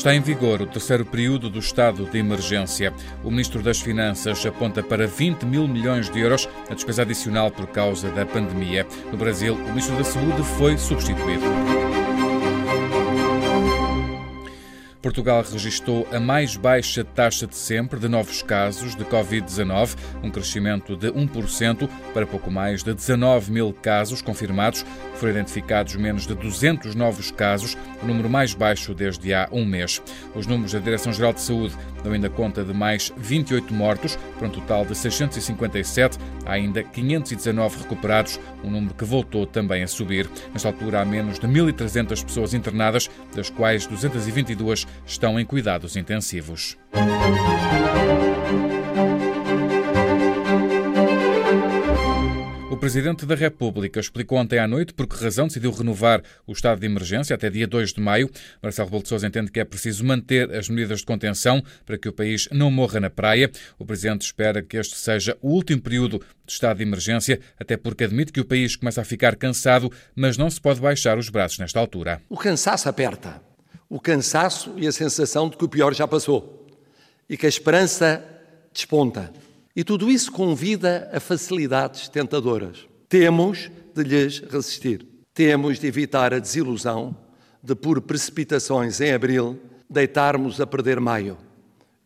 Está em vigor o terceiro período do estado de emergência. O Ministro das Finanças aponta para 20 mil milhões de euros a despesa adicional por causa da pandemia. No Brasil, o Ministro da Saúde foi substituído. Portugal registrou a mais baixa taxa de sempre de novos casos de Covid-19, um crescimento de 1% para pouco mais de 19 mil casos confirmados. Foram identificados menos de 200 novos casos, o número mais baixo desde há um mês. Os números da Direção-Geral de Saúde dão ainda conta de mais 28 mortos, para um total de 657. Há ainda 519 recuperados, um número que voltou também a subir. Nesta altura, há menos de 1.300 pessoas internadas, das quais 222 estão em cuidados intensivos. Presidente da República explicou ontem à noite por que razão decidiu renovar o estado de emergência até dia 2 de maio. Marcelo Rebelo de Sousa entende que é preciso manter as medidas de contenção para que o país não morra na praia. O Presidente espera que este seja o último período de estado de emergência, até porque admite que o país começa a ficar cansado, mas não se pode baixar os braços nesta altura. O cansaço aperta. O cansaço e a sensação de que o pior já passou e que a esperança desponta. E tudo isso convida a facilidades tentadoras. Temos de lhes resistir. Temos de evitar a desilusão de, por precipitações em abril, deitarmos a perder maio.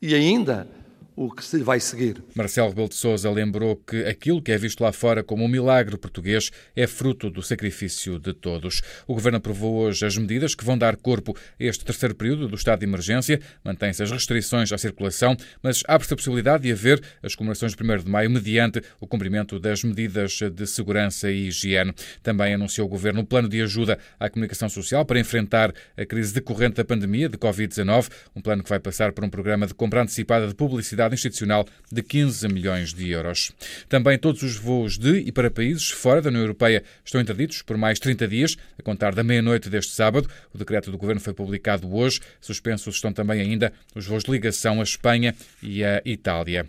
E ainda o que se vai seguir. Marcelo Rebelo de Sousa lembrou que aquilo que é visto lá fora como um milagre português é fruto do sacrifício de todos. O Governo aprovou hoje as medidas que vão dar corpo a este terceiro período do estado de emergência. Mantém-se as restrições à circulação, mas abre-se a possibilidade de haver as comemorações de 1 de maio mediante o cumprimento das medidas de segurança e higiene. Também anunciou o Governo um plano de ajuda à comunicação social para enfrentar a crise decorrente da pandemia de Covid-19, um plano que vai passar por um programa de compra antecipada de publicidade institucional de 15 milhões de euros. Também todos os voos de e para países fora da União Europeia estão interditos por mais 30 dias, a contar da meia-noite deste sábado. O decreto do Governo foi publicado hoje. Suspensos estão também ainda os voos de ligação à Espanha e à Itália.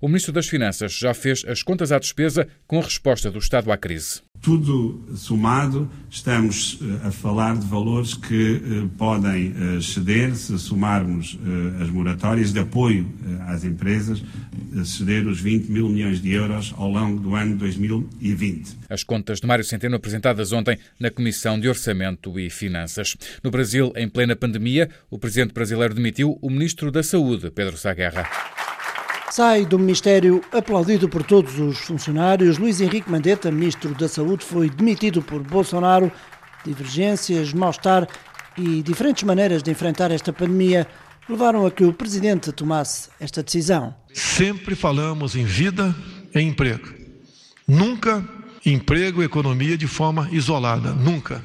O Ministro das Finanças já fez as contas à despesa com a resposta do Estado à crise. Tudo somado, estamos eh, a falar de valores que eh, podem eh, ceder, se somarmos as moratórias de apoio às empresas, ceder os 20 mil milhões de euros ao longo do ano 2020. As contas de Mário Centeno apresentadas ontem na Comissão de Orçamento e Finanças. No Brasil, em plena pandemia, o presidente brasileiro demitiu o ministro da Saúde, Pedro Saguerra. Sai do Ministério aplaudido por todos os funcionários. Luís Henrique Mandetta, Ministro da Saúde, foi demitido por Bolsonaro. Divergências, mal-estar e diferentes maneiras de enfrentar esta pandemia levaram a que o Presidente tomasse esta decisão. Sempre falamos em vida e emprego. Nunca emprego e economia de forma isolada. Nunca.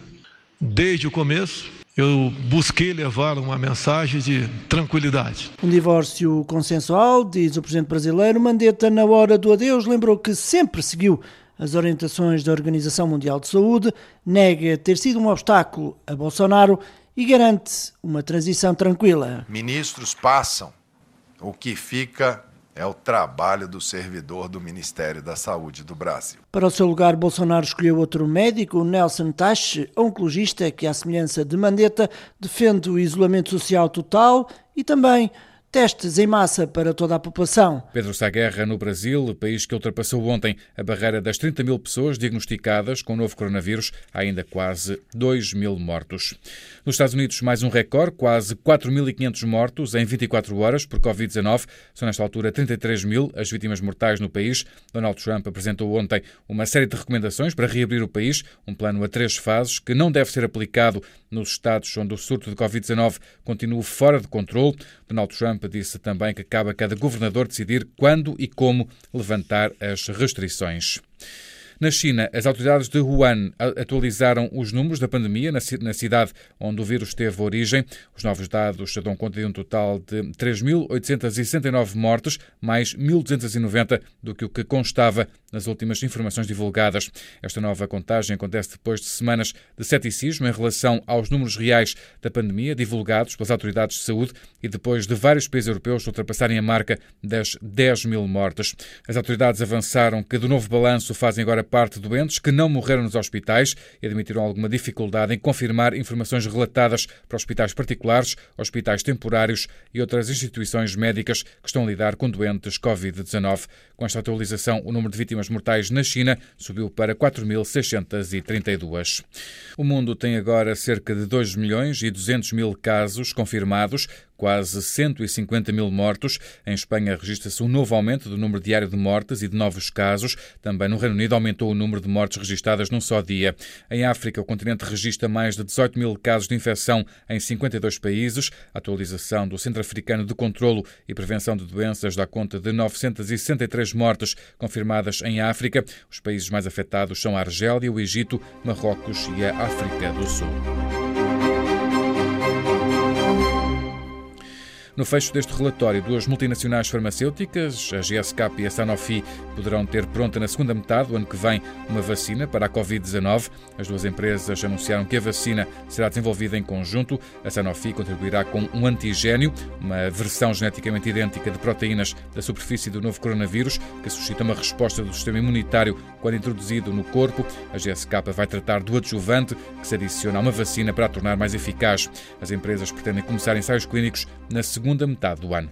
Desde o começo, eu busquei levar uma mensagem de tranquilidade. Um divórcio consensual, diz o presidente brasileiro. Mandetta, na hora do adeus, lembrou que sempre seguiu as orientações da Organização Mundial de Saúde, nega ter sido um obstáculo a Bolsonaro e garante uma transição tranquila. Ministros passam, o que fica é o trabalho do servidor do Ministério da Saúde do Brasil. Para o seu lugar, Bolsonaro escolheu outro médico, Nelson Tache, oncologista que, à semelhança de Mandetta, defende o isolamento social total e também testes em massa para toda a população. Pedro Saguerra, no Brasil, país que ultrapassou ontem a barreira das 30 mil pessoas diagnosticadas com o novo coronavírus, há ainda quase 2 mil mortos. Nos Estados Unidos, mais um recorde, quase 4.500 mortos em 24 horas por Covid-19. São, nesta altura, 33 mil as vítimas mortais no país. Donald Trump apresentou ontem uma série de recomendações para reabrir o país, um plano a três fases que não deve ser aplicado nos estados onde o surto de Covid-19 continua fora de controle. Donald Trump disse também que cabe a cada governador decidir quando e como levantar as restrições. Na China, as autoridades de Wuhan atualizaram os números da pandemia na cidade onde o vírus teve origem. Os novos dados dão conta de um total de 3.869 mortes, mais 1.290 do que o que constava nas últimas informações divulgadas. Esta nova contagem acontece depois de semanas de ceticismo em relação aos números reais da pandemia divulgados pelas autoridades de saúde e depois de vários países europeus ultrapassarem a marca das 10 mil mortes. As autoridades avançaram que do novo balanço fazem agora parte doentes que não morreram nos hospitais e admitiram alguma dificuldade em confirmar informações relatadas para hospitais particulares, hospitais temporários e outras instituições médicas que estão a lidar com doentes Covid-19. Com esta atualização, o número de vítimas mortais na China subiu para 4.632. O mundo tem agora cerca de 2 milhões e 200 mil casos confirmados, quase 150 mil mortos. Em Espanha registra-se um novo aumento do número diário de mortes e de novos casos. Também no Reino Unido aumentou o número de mortes registadas num só dia. Em África, o continente registra mais de 18 mil casos de infecção em 52 países. A atualização do Centro Africano de Controlo e Prevenção de Doenças dá conta de 963 mortes confirmadas em África. Os países mais afetados são a Argélia, o Egito, Marrocos e a África do Sul. No fecho deste relatório, duas multinacionais farmacêuticas, a GSK e a Sanofi, poderão ter pronta na segunda metade do ano que vem uma vacina para a Covid-19. As duas empresas anunciaram que a vacina será desenvolvida em conjunto. A Sanofi contribuirá com um antigênio, uma versão geneticamente idêntica de proteínas da superfície do novo coronavírus, que suscita uma resposta do sistema imunitário quando introduzido no corpo. A GSK vai tratar do adjuvante, que se adiciona a uma vacina para a tornar mais eficaz. As empresas pretendem começar ensaios clínicos na segunda segunda metade do ano.